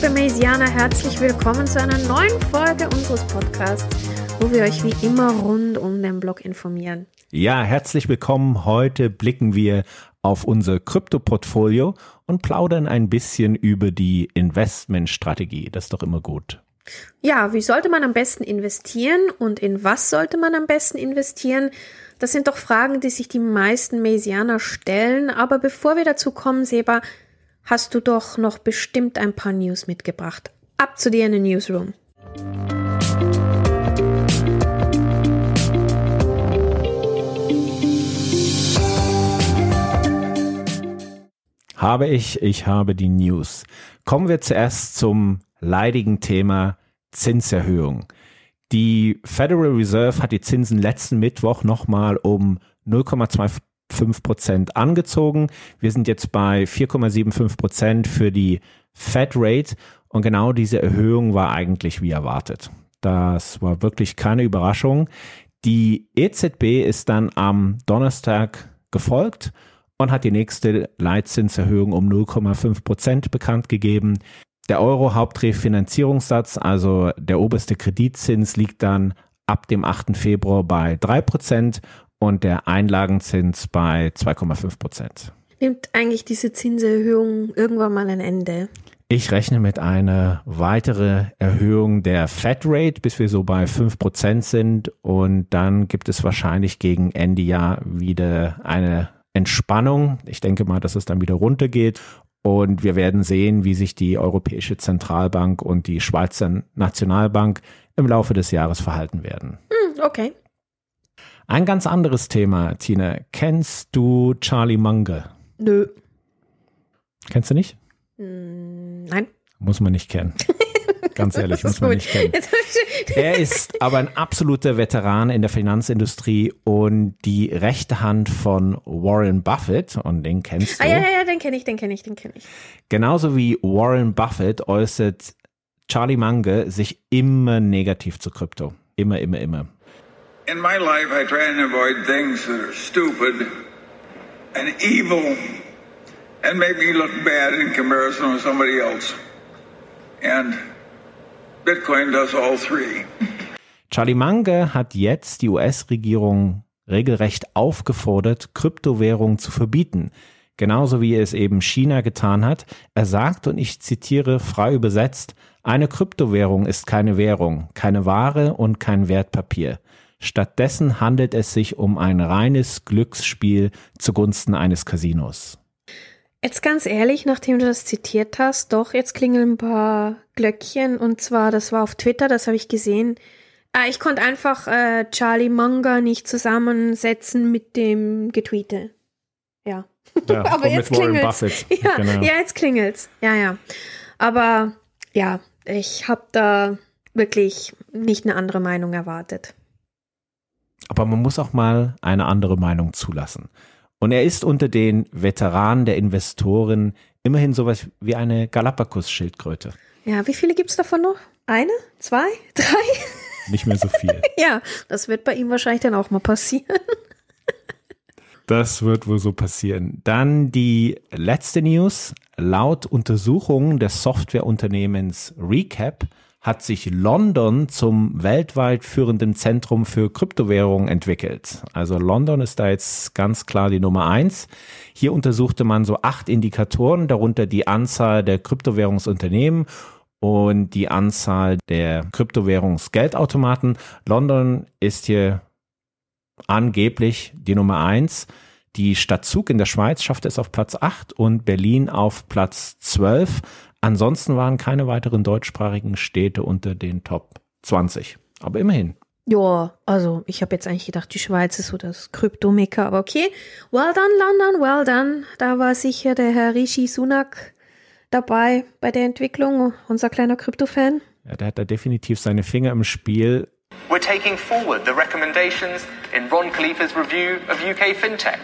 Liebe Maisianer, herzlich willkommen zu einer neuen Folge unseres Podcasts, wo wir euch wie immer rund um den Blog informieren. Ja, herzlich willkommen. Heute blicken wir auf unser Krypto-Portfolio und plaudern ein bisschen über die Investmentstrategie. Das ist doch immer gut. Ja, wie sollte man am besten investieren und in was sollte man am besten investieren? Das sind doch Fragen, die sich die meisten Maisianer stellen. Aber bevor wir dazu kommen, Seba, hast du doch noch bestimmt ein paar News mitgebracht. Ab zu dir in den Newsroom. Habe ich, ich habe die News. Kommen wir zuerst zum leidigen Thema Zinserhöhung. Die Federal Reserve hat die Zinsen letzten Mittwoch nochmal um 0,25 5 Prozent angezogen. Wir sind jetzt bei 4,75 Prozent für die Fed Rate und genau diese Erhöhung war eigentlich wie erwartet. Das war wirklich keine Überraschung. Die EZB ist dann am Donnerstag gefolgt und hat die nächste Leitzinserhöhung um 0,5 Prozent bekannt gegeben. Der Euro-Hauptrefinanzierungssatz, also der oberste Kreditzins, liegt dann ab dem 8. Februar bei 3 Prozent und der Einlagenzins bei 2,5 Prozent. Nimmt eigentlich diese Zinserhöhung irgendwann mal ein Ende? Ich rechne mit einer weiteren Erhöhung der Fed Rate, bis wir so bei 5 Prozent sind. Und dann gibt es wahrscheinlich gegen Ende Jahr wieder eine Entspannung. Ich denke mal, dass es dann wieder runtergeht. Und wir werden sehen, wie sich die Europäische Zentralbank und die Schweizer Nationalbank im Laufe des Jahres verhalten werden. Hm, okay. Ein ganz anderes Thema, Tina. Kennst du Charlie Munger? Nö. Kennst du nicht? Hm, nein. Muss man nicht kennen. Ganz ehrlich, muss man gut. nicht kennen. Er ist aber ein absoluter Veteran in der Finanzindustrie und die rechte Hand von Warren Buffett und den kennst du. Ah, ja, ja, ja, den kenne ich, den kenne ich, den kenne ich. Genauso wie Warren Buffett äußert Charlie Munger sich immer negativ zu Krypto. Immer, immer, immer. In my life, I try and avoid things that are stupid and evil and make me look bad in comparison with somebody else. And Bitcoin does all three. Charlie Munger hat jetzt die US-Regierung regelrecht aufgefordert, Kryptowährungen zu verbieten. Genauso wie es eben China getan hat. Er sagt, und ich zitiere frei übersetzt, eine Kryptowährung ist keine Währung, keine Ware und kein Wertpapier. Stattdessen handelt es sich um ein reines Glücksspiel zugunsten eines Casinos. Jetzt ganz ehrlich, nachdem du das zitiert hast, doch, jetzt klingeln ein paar Glöckchen und zwar, das war auf Twitter, das habe ich gesehen. Äh, ich konnte einfach äh, Charlie Munger nicht zusammensetzen mit dem Getweete. Ja. ja Aber jetzt klingelt's. Ja, genau. ja, jetzt klingelt's. Ja, ja. Aber ja, ich habe da wirklich nicht eine andere Meinung erwartet. Aber man muss auch mal eine andere Meinung zulassen. Und er ist unter den Veteranen der Investoren immerhin sowas wie eine Galapagos-Schildkröte. Ja, wie viele gibt es davon noch? Eine? Zwei? Drei? Nicht mehr so viel. ja, das wird bei ihm wahrscheinlich dann auch mal passieren. Das wird wohl so passieren. Dann die letzte News. Laut Untersuchungen des Softwareunternehmens Recap hat sich London zum weltweit führenden Zentrum für Kryptowährungen entwickelt. Also London ist da jetzt ganz klar die Nummer eins. Hier untersuchte man so acht Indikatoren, darunter die Anzahl der Kryptowährungsunternehmen und die Anzahl der Kryptowährungsgeldautomaten. London ist hier angeblich die Nummer eins. Die Stadt Zug in der Schweiz schaffte es auf Platz 8 und Berlin auf Platz 12. Ansonsten waren keine weiteren deutschsprachigen Städte unter den Top 20. Aber immerhin. Ja, also ich habe jetzt eigentlich gedacht, die Schweiz ist so das Kryptomecker, aber okay. Well done, London, well done. Da war sicher der Herr Rishi Sunak dabei bei der Entwicklung, unser kleiner Krypto-Fan. Ja, der hat da definitiv seine Finger im Spiel. We're taking forward the recommendations in Ron Khalifa's review of UK fintech,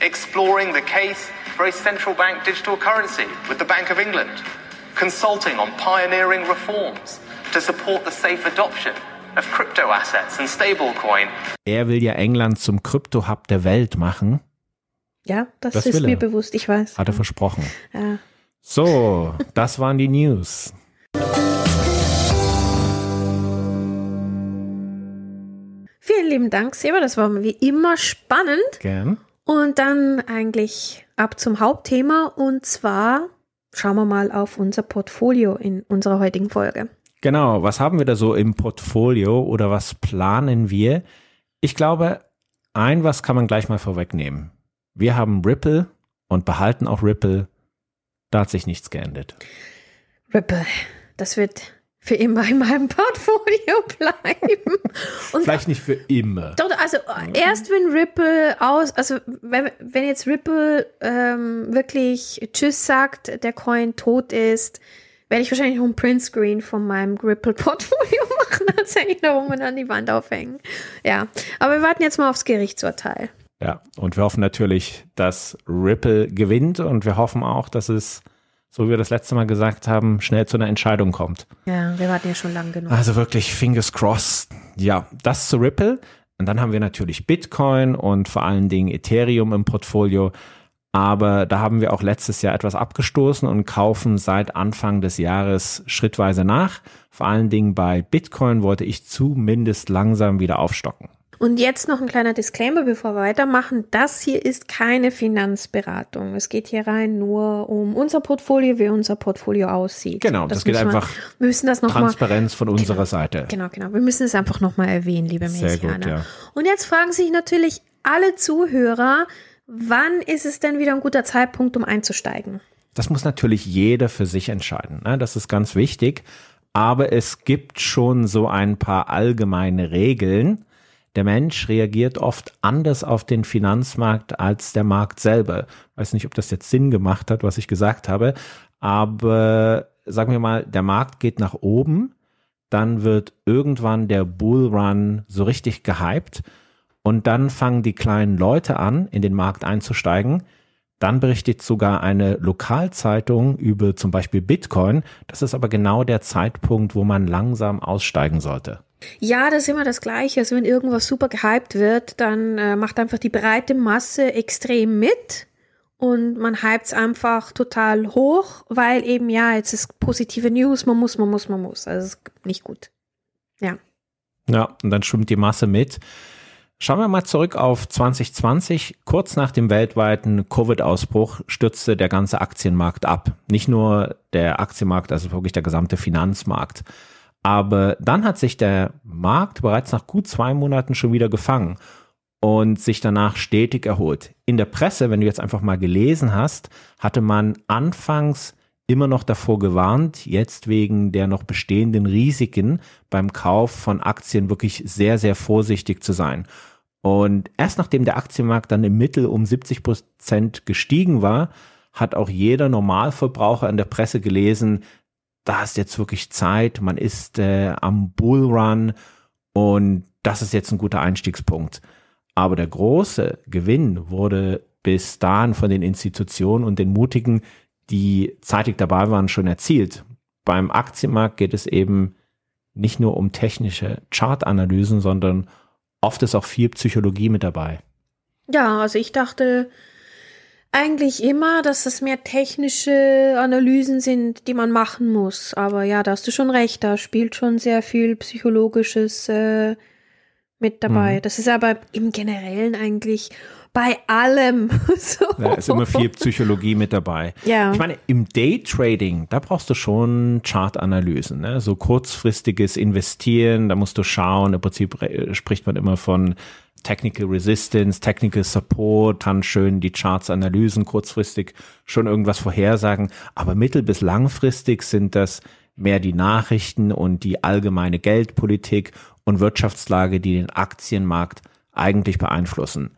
exploring the case for a central bank digital currency with the Bank of England consulting on pioneering reforms to support the safe adoption of crypto assets and stablecoin. Er will ja England zum Krypto-Hub der Welt machen. Ja, das, das ist mir bewusst, ich weiß. Hat er versprochen. Ja. So, das waren die News. Vielen lieben Dank, Seba. Das war wie immer spannend. Gern. Und dann eigentlich ab zum Hauptthema. Und zwar schauen wir mal auf unser Portfolio in unserer heutigen Folge. Genau, was haben wir da so im Portfolio oder was planen wir? Ich glaube, ein was kann man gleich mal vorwegnehmen. Wir haben Ripple und behalten auch Ripple. Da hat sich nichts geändert. Ripple, das wird für immer in meinem Portfolio bleiben. Und Vielleicht nicht für immer. Doch, also erst wenn Ripple aus, also wenn, wenn jetzt Ripple ähm, wirklich Tschüss sagt, der Coin tot ist, werde ich wahrscheinlich noch ein Printscreen von meinem Ripple-Portfolio machen, als hänge ich da rum und an die Wand aufhängen. Ja, aber wir warten jetzt mal aufs Gerichtsurteil. Ja, und wir hoffen natürlich, dass Ripple gewinnt und wir hoffen auch, dass es so wie wir das letzte Mal gesagt haben, schnell zu einer Entscheidung kommt. Ja, wir warten ja schon lange genug. Also wirklich fingers crossed. Ja, das zu Ripple. Und dann haben wir natürlich Bitcoin und vor allen Dingen Ethereum im Portfolio. Aber da haben wir auch letztes Jahr etwas abgestoßen und kaufen seit Anfang des Jahres schrittweise nach. Vor allen Dingen bei Bitcoin wollte ich zumindest langsam wieder aufstocken. Und jetzt noch ein kleiner Disclaimer, bevor wir weitermachen. Das hier ist keine Finanzberatung. Es geht hier rein nur um unser Portfolio, wie unser Portfolio aussieht. Genau, das, das geht einfach wir müssen das noch Transparenz mal, von unserer genau, Seite. Genau, genau. Wir müssen es einfach nochmal erwähnen, liebe Sehr gut, ja. Und jetzt fragen sich natürlich alle Zuhörer, wann ist es denn wieder ein guter Zeitpunkt, um einzusteigen? Das muss natürlich jeder für sich entscheiden. Ne? Das ist ganz wichtig. Aber es gibt schon so ein paar allgemeine Regeln, der Mensch reagiert oft anders auf den Finanzmarkt als der Markt selber. Ich weiß nicht, ob das jetzt Sinn gemacht hat, was ich gesagt habe, aber sagen wir mal, der Markt geht nach oben, dann wird irgendwann der Bullrun so richtig gehypt und dann fangen die kleinen Leute an, in den Markt einzusteigen. Dann berichtet sogar eine Lokalzeitung über zum Beispiel Bitcoin. Das ist aber genau der Zeitpunkt, wo man langsam aussteigen sollte. Ja, das ist immer das Gleiche. Also wenn irgendwas super gehypt wird, dann äh, macht einfach die breite Masse extrem mit und man hypt es einfach total hoch, weil eben ja, jetzt ist positive News, man muss, man muss, man muss. Also ist nicht gut. Ja. Ja, und dann schwimmt die Masse mit. Schauen wir mal zurück auf 2020. Kurz nach dem weltweiten Covid-Ausbruch stürzte der ganze Aktienmarkt ab. Nicht nur der Aktienmarkt, also wirklich der gesamte Finanzmarkt. Aber dann hat sich der Markt bereits nach gut zwei Monaten schon wieder gefangen und sich danach stetig erholt. In der Presse, wenn du jetzt einfach mal gelesen hast, hatte man anfangs immer noch davor gewarnt, jetzt wegen der noch bestehenden Risiken beim Kauf von Aktien wirklich sehr, sehr vorsichtig zu sein. Und erst nachdem der Aktienmarkt dann im Mittel um 70 Prozent gestiegen war, hat auch jeder Normalverbraucher in der Presse gelesen, da ist jetzt wirklich Zeit, man ist äh, am Bullrun und das ist jetzt ein guter Einstiegspunkt. Aber der große Gewinn wurde bis dahin von den Institutionen und den Mutigen, die zeitig dabei waren, schon erzielt. Beim Aktienmarkt geht es eben nicht nur um technische Chartanalysen, sondern oft ist auch viel Psychologie mit dabei. Ja, also ich dachte, eigentlich immer, dass es mehr technische Analysen sind, die man machen muss. Aber ja, da hast du schon recht, da spielt schon sehr viel Psychologisches äh, mit dabei. Mhm. Das ist aber im Generellen eigentlich bei allem so. Da ist immer viel Psychologie mit dabei. Ja. Ich meine, im Daytrading, da brauchst du schon Chartanalysen, ne? so kurzfristiges Investieren, da musst du schauen, im Prinzip spricht man immer von Technical Resistance, Technical Support, dann schön die Charts Analysen kurzfristig schon irgendwas vorhersagen, aber mittel- bis langfristig sind das mehr die Nachrichten und die allgemeine Geldpolitik und Wirtschaftslage, die den Aktienmarkt eigentlich beeinflussen.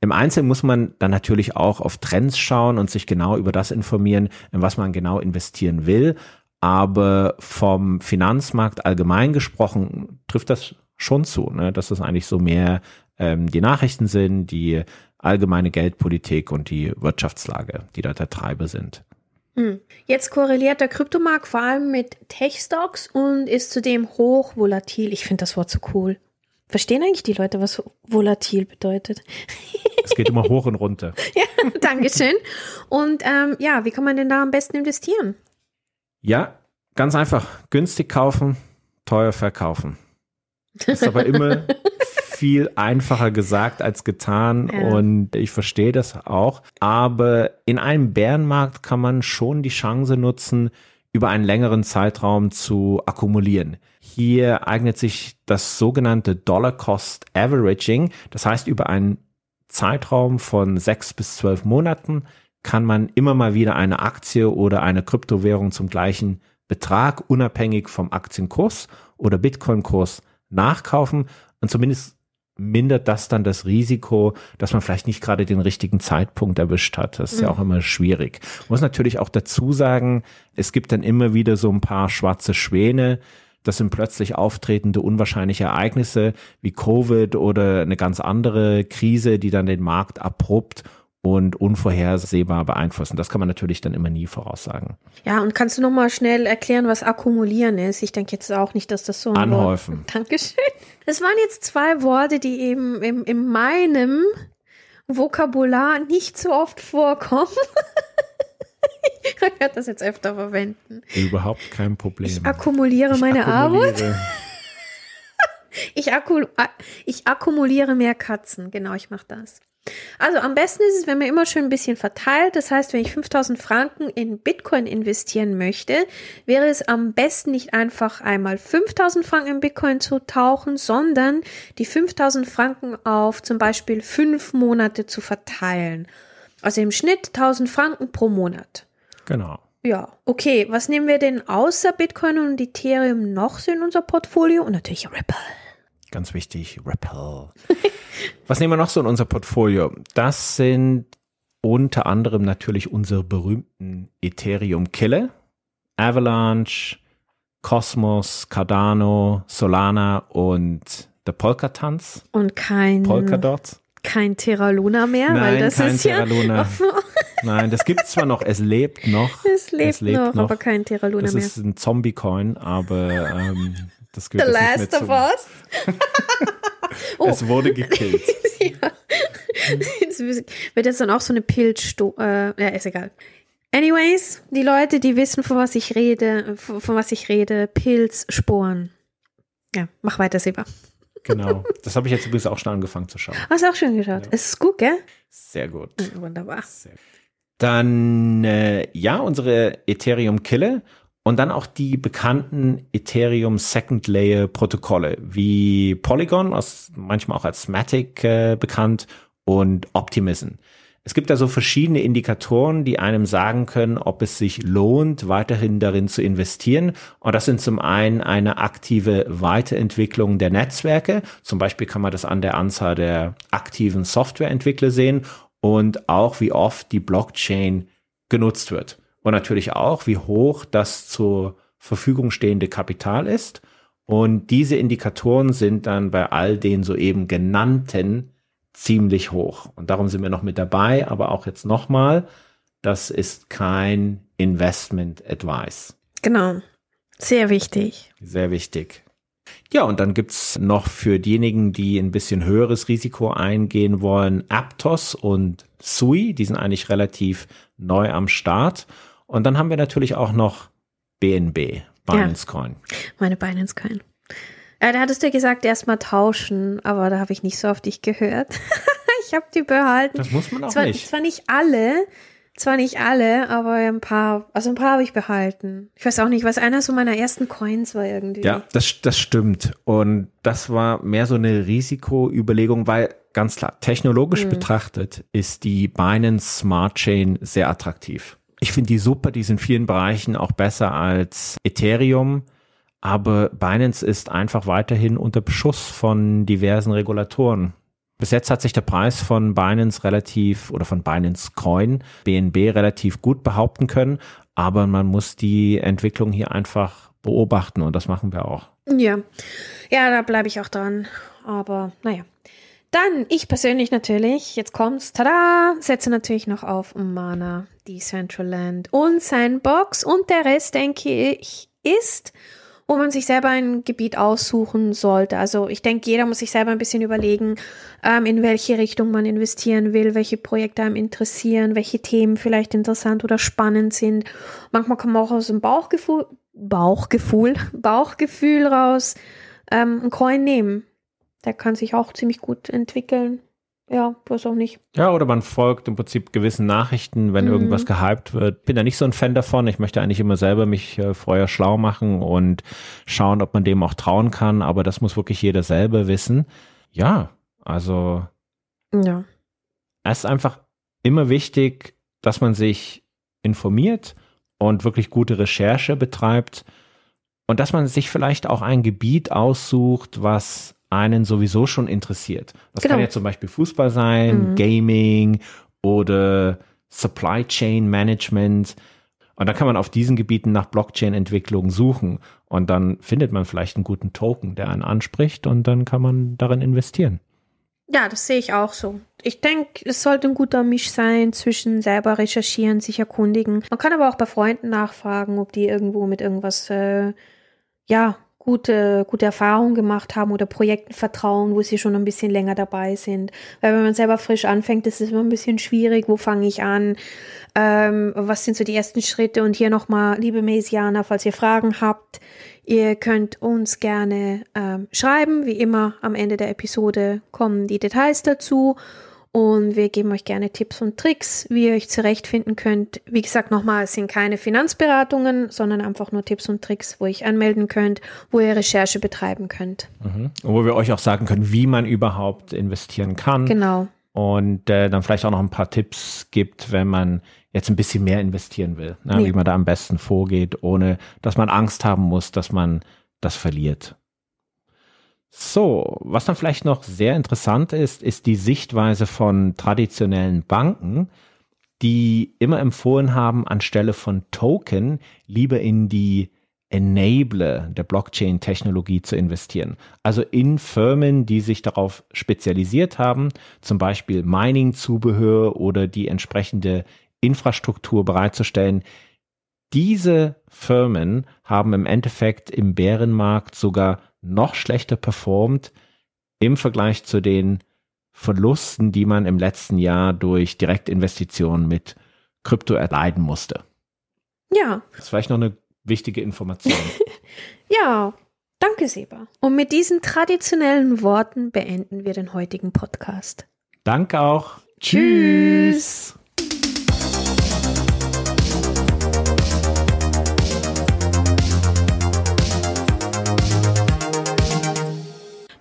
Im Einzelnen muss man dann natürlich auch auf Trends schauen und sich genau über das informieren, in was man genau investieren will. Aber vom Finanzmarkt allgemein gesprochen trifft das schon zu, ne? dass es eigentlich so mehr ähm, die Nachrichten sind, die allgemeine Geldpolitik und die Wirtschaftslage, die da der Treiber sind. Hm. Jetzt korreliert der Kryptomarkt vor allem mit Tech-Stocks und ist zudem hoch volatil. Ich finde das Wort so cool. Verstehen eigentlich die Leute, was volatil bedeutet? Es geht immer hoch und runter. ja, Dankeschön. Und ähm, ja, wie kann man denn da am besten investieren? Ja, ganz einfach. Günstig kaufen, teuer verkaufen. Das ist aber immer viel einfacher gesagt als getan Ja. und ich verstehe das auch. Aber in einem Bärenmarkt kann man schon die Chance nutzen, über einen längeren Zeitraum zu akkumulieren. Hier eignet sich das sogenannte Dollar Cost Averaging. Das heißt, über einen Zeitraum von sechs bis zwölf Monaten kann man immer mal wieder eine Aktie oder eine Kryptowährung zum gleichen Betrag unabhängig vom Aktienkurs oder Bitcoin-Kurs nachkaufen und zumindest mindert das dann das Risiko, dass man vielleicht nicht gerade den richtigen Zeitpunkt erwischt hat. Das ist ja auch immer schwierig. Muss natürlich auch dazu sagen, es gibt dann immer wieder so ein paar schwarze Schwäne. Das sind plötzlich auftretende unwahrscheinliche Ereignisse wie Covid oder eine ganz andere Krise, die dann den Markt abrupt und unvorhersehbar beeinflussen. Das kann man natürlich dann immer nie voraussagen. Ja, und kannst du noch mal schnell erklären, was akkumulieren ist? Ich denke jetzt auch nicht, dass das so ein Anhäufen. Wort. Dankeschön. Das waren jetzt zwei Worte, die eben im, in meinem Vokabular nicht so oft vorkommen. ich werde das jetzt öfter verwenden. Überhaupt kein Problem. Ich akkumuliere meine Arbeit. akkumuliere. Ich, akku ich akkumuliere mehr Katzen. Genau, ich mache das. Also am besten ist es, wenn man immer schön ein bisschen verteilt. Das heißt, wenn ich 5000 Franken in Bitcoin investieren möchte, wäre es am besten nicht einfach einmal 5000 Franken in Bitcoin zu tauchen, sondern die 5000 Franken auf zum Beispiel fünf Monate zu verteilen. Also im Schnitt 1000 Franken pro Monat. Genau. Ja, okay. Was nehmen wir denn außer Bitcoin und Ethereum noch so in unser Portfolio? Und natürlich Ripple. Ganz wichtig, Ripple. Was nehmen wir noch so in unser Portfolio? Das sind unter anderem natürlich unsere berühmten Ethereum-Killer. Avalanche, Cosmos, Cardano, Solana und der Polka-Tanz. Und kein, Polkadot. kein Terra Luna mehr, weil Nein, das kein ist ja. Terra Luna. Nein, das gibt es zwar noch, es lebt noch. Es lebt, noch, aber kein Terra Luna Das mehr. ist ein Zombie-Coin, aber ähm, das The Last of Us. Oh. Es wurde gekillt. ja. Wird jetzt dann auch so eine Pilzsto äh, ja, ist egal. Anyways, die Leute, die wissen, von was ich rede, von, von was ich rede, Pilzsporen. Ja, mach weiter, Seba. Genau. Das habe ich jetzt übrigens auch schon angefangen zu schauen. Hast du auch schön geschaut? Es ist gut, gell? Sehr gut. Wunderbar. Sehr. Dann, äh, ja, unsere Ethereum-Killer und dann auch die bekannten Ethereum Second Layer Protokolle wie Polygon, aus, manchmal auch als Matic äh, bekannt und Optimism. Es gibt da so verschiedene Indikatoren, die einem sagen können, ob es sich lohnt, weiterhin darin zu investieren. Und das sind zum einen eine aktive Weiterentwicklung der Netzwerke. Zum Beispiel kann man das an der Anzahl der aktiven Softwareentwickler sehen und auch wie oft die Blockchain genutzt wird. Und natürlich auch, wie hoch das zur Verfügung stehende Kapital ist. Und diese Indikatoren sind dann bei all den soeben genannten ziemlich hoch. Und darum sind wir noch mit dabei. Aber auch jetzt nochmal, das ist kein Investment Advice. Genau. Sehr wichtig. Sehr wichtig. Ja, und dann gibt's noch für diejenigen, die ein bisschen höheres Risiko eingehen wollen, Aptos und Sui. Die sind eigentlich relativ neu am Start. Und dann haben wir natürlich auch noch BNB, Binance Coin. Meine Binance Coin. Ja, da hattest du gesagt, erstmal tauschen, aber da habe ich nicht so auf dich gehört. ich habe die behalten. Das muss man auch zwar, nicht. Zwar nicht alle, zwar nicht alle, aber ein paar, also ein paar habe ich behalten. Ich weiß auch nicht, was einer so meiner ersten Coins war irgendwie. Ja, das, das stimmt. Und das war mehr so eine Risikoüberlegung, weil ganz klar, technologisch betrachtet ist die Binance Smart Chain sehr attraktiv. Ich finde die super, die ist in vielen Bereichen auch besser als Ethereum. Aber Binance ist einfach weiterhin unter Beschuss von diversen Regulatoren. Bis jetzt hat sich der Preis von Binance relativ oder von Binance Coin, BNB, relativ gut behaupten können. Aber man muss die Entwicklung hier einfach beobachten und das machen wir auch. Ja, ja da bleibe ich auch dran. Aber naja. Dann, ich persönlich natürlich, jetzt kommt's, tada, setze natürlich noch auf Mana, Decentraland und Sandbox und der Rest, denke ich, ist wo man sich selber ein Gebiet aussuchen sollte. Also ich denke, jeder muss sich selber ein bisschen überlegen, ähm, in welche Richtung man investieren will, welche Projekte einem interessieren, welche Themen vielleicht interessant oder spannend sind. Manchmal kann man auch aus dem Bauchgefühl, Bauchgefühl, Bauchgefühl raus ähm, einen Coin nehmen. Der kann sich auch ziemlich gut entwickeln. Ja, weiß auch nicht. Ja, oder man folgt im Prinzip gewissen Nachrichten, wenn mhm. irgendwas gehypt wird. Bin da nicht so ein Fan davon. Ich möchte eigentlich immer selber mich äh, vorher schlau machen und schauen, ob man dem auch trauen kann. Aber das muss wirklich jeder selber wissen. Ja, also. Ja. Es ist einfach immer wichtig, dass man sich informiert und wirklich gute Recherche betreibt und dass man sich vielleicht auch ein Gebiet aussucht, was einen sowieso schon interessiert. Das genau. kann ja zum Beispiel Fußball sein, mhm. Gaming oder Supply Chain Management. Und dann kann man auf diesen Gebieten nach Blockchain-Entwicklung suchen. Und dann findet man vielleicht einen guten Token, der einen anspricht und dann kann man darin investieren. Ja, das sehe ich auch so. Ich denke, es sollte ein guter Misch sein zwischen selber recherchieren, sich erkundigen. Man kann aber auch bei Freunden nachfragen, ob die irgendwo mit irgendwas, äh, ja, gute, gute Erfahrungen gemacht haben oder Projekten vertrauen, wo sie schon ein bisschen länger dabei sind. Weil wenn man selber frisch anfängt, ist es immer ein bisschen schwierig. Wo fange ich an? Ähm, was sind so die ersten Schritte? Und hier nochmal, liebe Mesianer, falls ihr Fragen habt, ihr könnt uns gerne ähm, schreiben. Wie immer am Ende der Episode kommen die Details dazu. Und wir geben euch gerne Tipps und Tricks, wie ihr euch zurechtfinden könnt. Wie gesagt, nochmal, es sind keine Finanzberatungen, sondern einfach nur Tipps und Tricks, wo ihr euch anmelden könnt, wo ihr Recherche betreiben könnt. Mhm. Und wo wir euch auch sagen können, wie man überhaupt investieren kann. Genau. Und äh, dann vielleicht auch noch ein paar Tipps gibt, wenn man jetzt ein bisschen mehr investieren will, ne? ja. wie man da am besten vorgeht, ohne dass man Angst haben muss, dass man das verliert. So, was dann vielleicht noch sehr interessant ist, ist die Sichtweise von traditionellen Banken, die immer empfohlen haben, anstelle von Token lieber in die Enabler der Blockchain-Technologie zu investieren. Also in Firmen, die sich darauf spezialisiert haben, zum Beispiel Mining-Zubehör oder die entsprechende Infrastruktur bereitzustellen. Diese Firmen haben im Endeffekt im Bärenmarkt sogar noch schlechter performt im Vergleich zu den Verlusten, die man im letzten Jahr durch Direktinvestitionen mit Krypto erleiden musste. Ja. Das ist vielleicht noch eine wichtige Information. ja, danke, Seba. Und mit diesen traditionellen Worten beenden wir den heutigen Podcast. Danke auch. Tschüss.